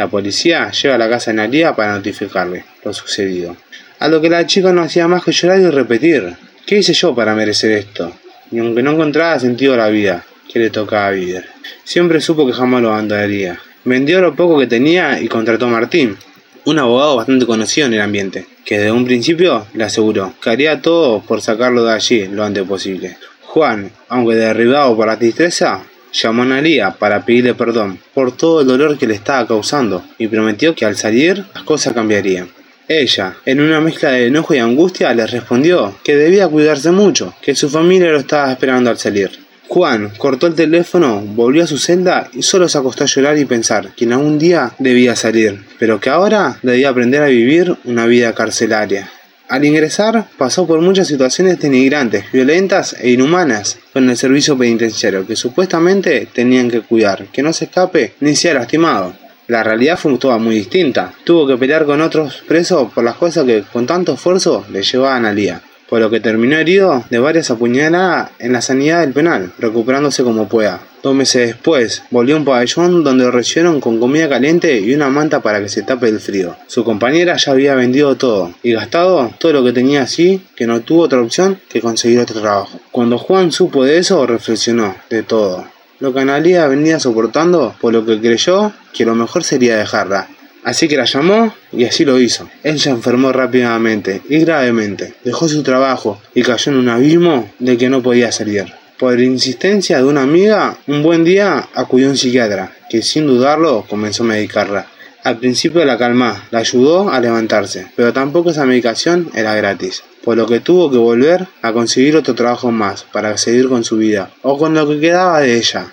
la policía lleva a la casa de Nalia para notificarle lo sucedido. A lo que la chica no hacía más que llorar y repetir. ¿Qué hice yo para merecer esto? Y aunque no encontraba sentido a la vida que le tocaba vivir. Siempre supo que jamás lo abandonaría. Vendió lo poco que tenía y contrató a Martín, un abogado bastante conocido en el ambiente, que desde un principio le aseguró que haría todo por sacarlo de allí lo antes posible. Juan, aunque derribado por la tristeza, Llamó a Analia para pedirle perdón por todo el dolor que le estaba causando y prometió que al salir las cosas cambiarían. Ella, en una mezcla de enojo y angustia, le respondió que debía cuidarse mucho, que su familia lo estaba esperando al salir. Juan cortó el teléfono, volvió a su celda y solo se acostó a llorar y pensar que en algún día debía salir, pero que ahora debía aprender a vivir una vida carcelaria. Al ingresar, pasó por muchas situaciones denigrantes, violentas e inhumanas con el servicio penitenciario que supuestamente tenían que cuidar, que no se escape ni sea lastimado. La realidad fue toda muy distinta. Tuvo que pelear con otros presos por las cosas que con tanto esfuerzo le llevaban al día por lo que terminó herido de varias apuñaladas en la sanidad del penal, recuperándose como pueda. Dos meses después, volvió a un pabellón donde lo recibieron con comida caliente y una manta para que se tape el frío. Su compañera ya había vendido todo y gastado todo lo que tenía así que no tuvo otra opción que conseguir otro trabajo. Cuando Juan supo de eso, reflexionó de todo. Lo que Analia venía soportando, por lo que creyó que lo mejor sería dejarla, Así que la llamó y así lo hizo. Él se enfermó rápidamente y gravemente. Dejó su trabajo y cayó en un abismo de que no podía salir. Por insistencia de una amiga, un buen día acudió un psiquiatra, que sin dudarlo comenzó a medicarla. Al principio la calmó, la ayudó a levantarse, pero tampoco esa medicación era gratis, por lo que tuvo que volver a conseguir otro trabajo más para seguir con su vida, o con lo que quedaba de ella.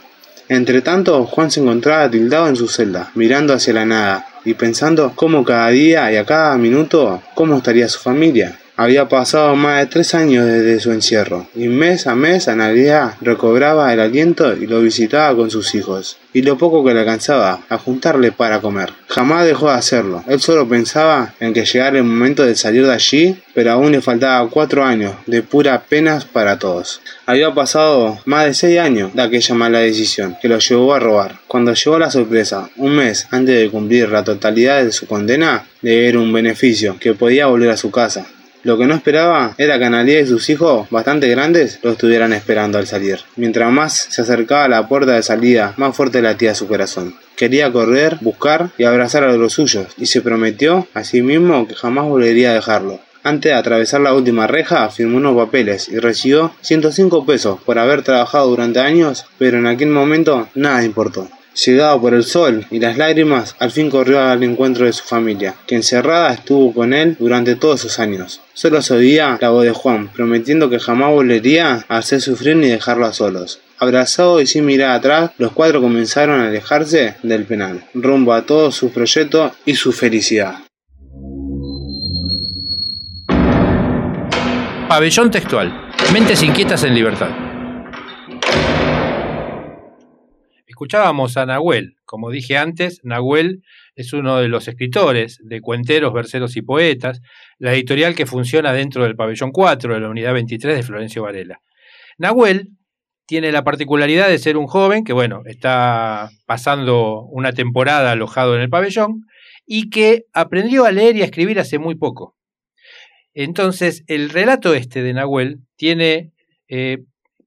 Entre tanto, Juan se encontraba tildado en su celda, mirando hacia la nada, y pensando cómo cada día y a cada minuto cómo estaría su familia. Había pasado más de tres años desde su encierro, y mes a mes a recobraba el aliento y lo visitaba con sus hijos, y lo poco que le alcanzaba a juntarle para comer. Jamás dejó de hacerlo, él solo pensaba en que llegara el momento de salir de allí, pero aún le faltaba cuatro años de pura penas para todos. Había pasado más de seis años de aquella mala decisión que lo llevó a robar. Cuando llegó la sorpresa, un mes antes de cumplir la totalidad de su condena, de ver un beneficio que podía volver a su casa. Lo que no esperaba era que Analia y sus hijos, bastante grandes, lo estuvieran esperando al salir. Mientras más se acercaba a la puerta de salida, más fuerte latía su corazón. Quería correr, buscar y abrazar a los suyos, y se prometió a sí mismo que jamás volvería a dejarlo. Antes de atravesar la última reja, firmó unos papeles y recibió 105 pesos por haber trabajado durante años, pero en aquel momento nada importó. Llegado por el sol y las lágrimas, al fin corrió al encuentro de su familia, que encerrada estuvo con él durante todos esos años. Solo se oía la voz de Juan, prometiendo que jamás volvería a hacer sufrir ni dejarlo a solos. Abrazado y sin mirar atrás, los cuatro comenzaron a alejarse del penal, rumbo a todo su proyecto y su felicidad. Pabellón textual. Mentes inquietas en libertad. Escuchábamos a Nahuel. Como dije antes, Nahuel es uno de los escritores de Cuenteros, Verseros y Poetas, la editorial que funciona dentro del Pabellón 4 de la Unidad 23 de Florencio Varela. Nahuel tiene la particularidad de ser un joven que, bueno, está pasando una temporada alojado en el pabellón y que aprendió a leer y a escribir hace muy poco. Entonces, el relato este de Nahuel tiene, eh,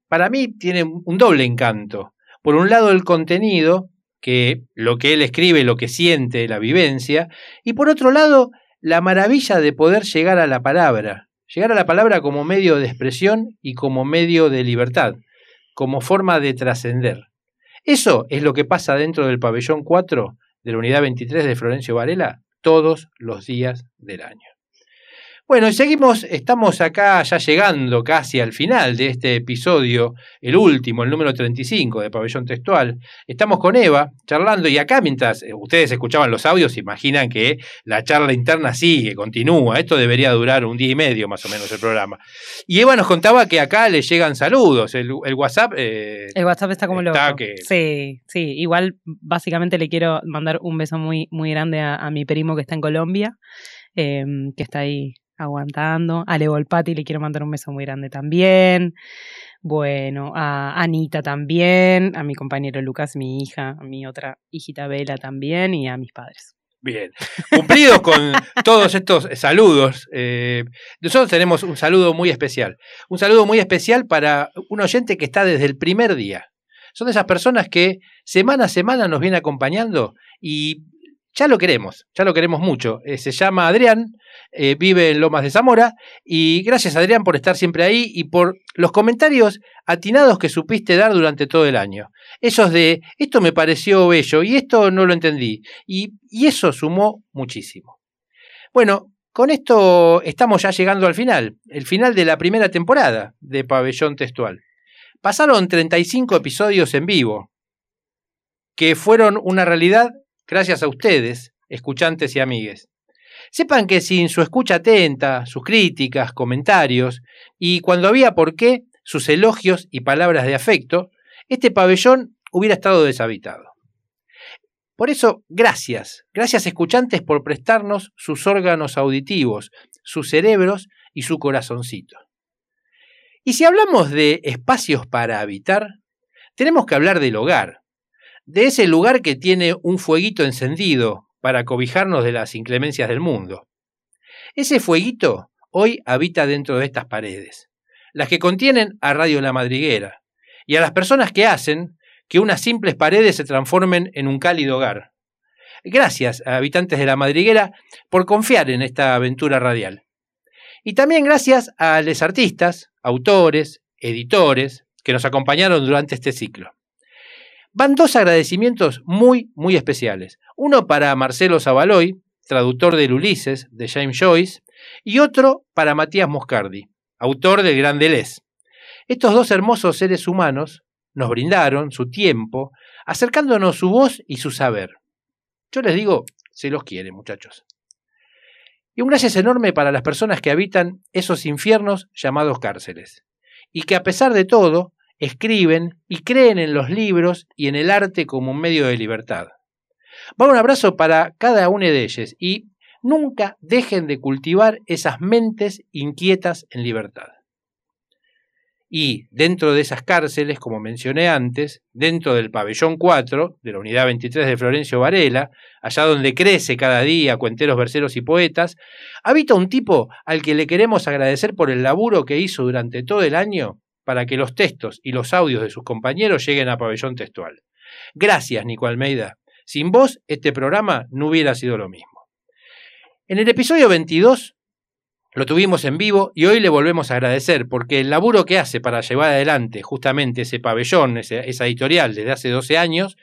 para mí, tiene un doble encanto por un lado el contenido, que lo que él escribe, lo que siente, la vivencia, y por otro lado la maravilla de poder llegar a la palabra, llegar a la palabra como medio de expresión y como medio de libertad, como forma de trascender. Eso es lo que pasa dentro del pabellón 4 de la unidad 23 de Florencio Varela todos los días del año. Bueno, y seguimos, estamos acá ya llegando casi al final de este episodio, el último, el número 35 de Pabellón Textual. Estamos con Eva charlando y acá mientras eh, ustedes escuchaban los audios, imaginan que la charla interna sigue, continúa. Esto debería durar un día y medio más o menos el programa. Y Eva nos contaba que acá le llegan saludos, el, WhatsApp... Eh, el WhatsApp está como loco. Sí, sí, igual básicamente le quiero mandar un beso muy, muy grande a, mi primo que está en Colombia. Em, que está ahí aguantando. A Leo Volpati le quiero mandar un beso muy grande también. Bueno, a Anita también, a mi compañero Lucas, mi hija, a mi otra hijita Vela también y a mis padres. Bien, cumplidos con todos estos saludos, eh, nosotros tenemos un saludo muy especial. Un saludo muy especial para un oyente que está desde el primer día. Son esas personas que semana a semana nos viene acompañando y ya lo queremos, ya lo queremos mucho. Eh, se llama Adrián, eh, vive en Lomas de Zamora y gracias Adrián por estar siempre ahí y por los comentarios atinados que supiste dar durante todo el año. Esos de, esto me pareció bello y esto no lo entendí. Y, y eso sumó muchísimo. Bueno, con esto estamos ya llegando al final, el final de la primera temporada de Pabellón Textual. Pasaron 35 episodios en vivo, que fueron una realidad gracias a ustedes, escuchantes y amigues. Sepan que sin su escucha atenta, sus críticas, comentarios y cuando había por qué, sus elogios y palabras de afecto, este pabellón hubiera estado deshabitado. Por eso, gracias, gracias escuchantes por prestarnos sus órganos auditivos, sus cerebros y su corazoncito. Y si hablamos de espacios para habitar, tenemos que hablar del hogar, de ese lugar que tiene un fueguito encendido para cobijarnos de las inclemencias del mundo. Ese fueguito hoy habita dentro de estas paredes, las que contienen a Radio La Madriguera, y a las personas que hacen que unas simples paredes se transformen en un cálido hogar. Gracias a habitantes de La Madriguera por confiar en esta aventura radial. Y también gracias a los artistas, autores, editores que nos acompañaron durante este ciclo. Van dos agradecimientos muy, muy especiales. Uno para Marcelo Zavaloy, traductor del Ulises de James Joyce, y otro para Matías Moscardi, autor del Gran Deleuze. Estos dos hermosos seres humanos nos brindaron su tiempo, acercándonos su voz y su saber. Yo les digo, se los quiere, muchachos. Y un gracias enorme para las personas que habitan esos infiernos llamados cárceles. Y que a pesar de todo, escriben y creen en los libros y en el arte como un medio de libertad. Va un abrazo para cada una de ellas y nunca dejen de cultivar esas mentes inquietas en libertad. Y dentro de esas cárceles, como mencioné antes, dentro del pabellón 4 de la unidad 23 de Florencio Varela, allá donde crece cada día cuenteros, verseros y poetas, habita un tipo al que le queremos agradecer por el laburo que hizo durante todo el año para que los textos y los audios de sus compañeros lleguen a pabellón textual. Gracias, Nico Almeida. Sin vos, este programa no hubiera sido lo mismo. En el episodio 22 lo tuvimos en vivo y hoy le volvemos a agradecer porque el laburo que hace para llevar adelante justamente ese pabellón, esa editorial desde hace 12 años,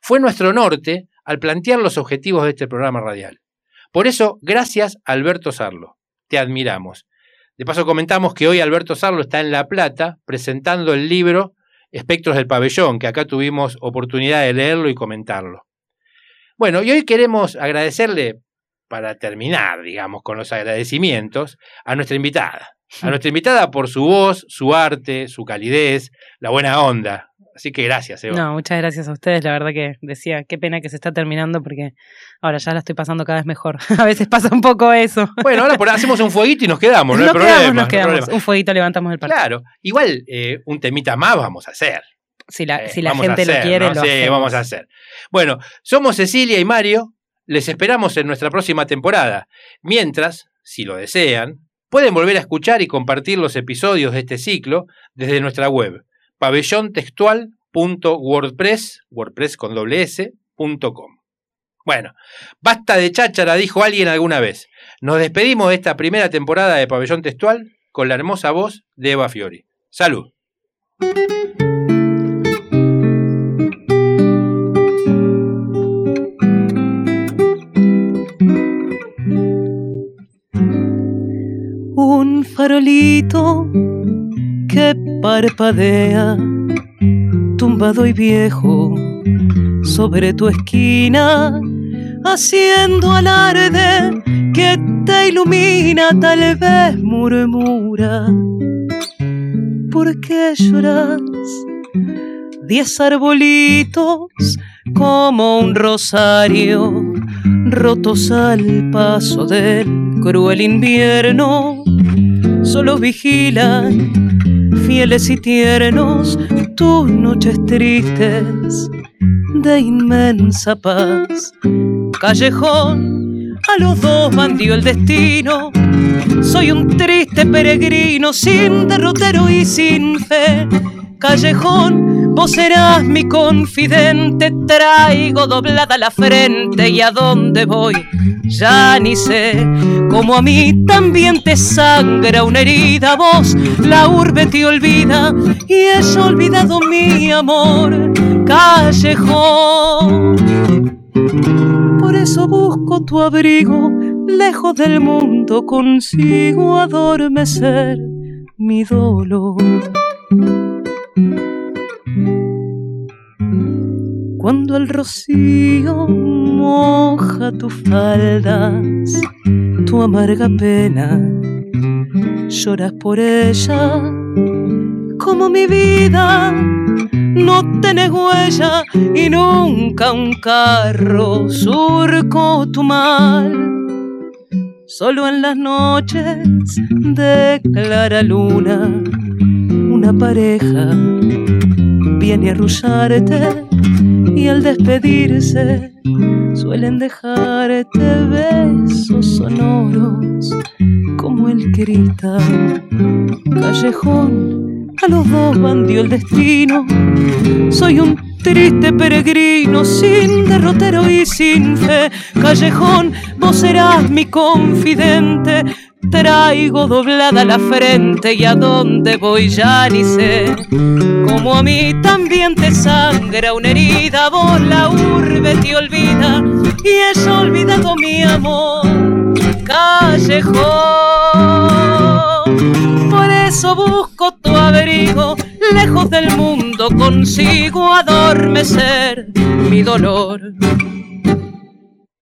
fue nuestro norte al plantear los objetivos de este programa radial. Por eso, gracias Alberto Sarlo. Te admiramos. De paso comentamos que hoy Alberto Sarlo está en La Plata presentando el libro Espectros del Pabellón, que acá tuvimos oportunidad de leerlo y comentarlo. Bueno, y hoy queremos agradecerle para terminar, digamos, con los agradecimientos, a nuestra invitada. A nuestra invitada por su voz, su arte, su calidez, la buena onda. Así que gracias, Eva. No, muchas gracias a ustedes. La verdad que decía, qué pena que se está terminando porque ahora ya la estoy pasando cada vez mejor. a veces pasa un poco eso. Bueno, ahora por, hacemos un fueguito y nos quedamos, no nos hay quedamos, problema. Nos quedamos, un fueguito levantamos el partido. Claro, igual eh, un temita más vamos a hacer. Si la, Eh, si la gente hacer, lo quiere, ¿no? lo Sí, hacemos. vamos a hacer. Bueno, somos Cecilia y Mario. Les esperamos en nuestra próxima temporada. Mientras, si lo desean, pueden volver a escuchar y compartir los episodios de este ciclo desde nuestra web, pabellontextual.wordpress, wordpress. Bueno, basta de cháchara, dijo alguien alguna vez. Nos despedimos de esta primera temporada de Pabellón Textual con la hermosa voz de Eva Fiori. Salud. Un farolito que parpadea, tumbado y viejo, sobre tu esquina, haciendo alarde que te ilumina, tal vez murmura. ¿Por qué lloras? Diez arbolitos como un rosario, rotos al paso del cruel invierno, solo vigilan, fieles y tiernos, tus noches tristes de inmensa paz. Callejón, a los dos bandió el destino. Soy un triste peregrino sin derrotero y sin fe. Callejón, vos serás mi confidente. Traigo doblada la frente y a dónde voy ya ni sé. Como a mí también te sangra una herida, vos la urbe te olvida y es olvidado mi amor. Callejón. Por eso busco tu abrigo, lejos del mundo consigo adormecer mi dolor. Cuando el rocío moja tus faldas, tu amarga pena, lloras por ella, como mi vida no tenés huella y nunca un carro surcó tu mal. Solo en las noches de clara luna, una pareja viene a arrullarte y al despedirse suelen dejarte besos sonoros como el cristal. Callejón, a los dos bandió el destino. Soy un triste peregrino sin derrotero y sin fe. Callejón, vos serás mi confidente. Traigo doblada la frente y a dónde voy ya ni sé. Como a mí también te sangra una herida, vos la urbe te olvida y es olvidado mi amor. Callejón, por eso busco tu abrigo, lejos del mundo consigo adormecer mi dolor.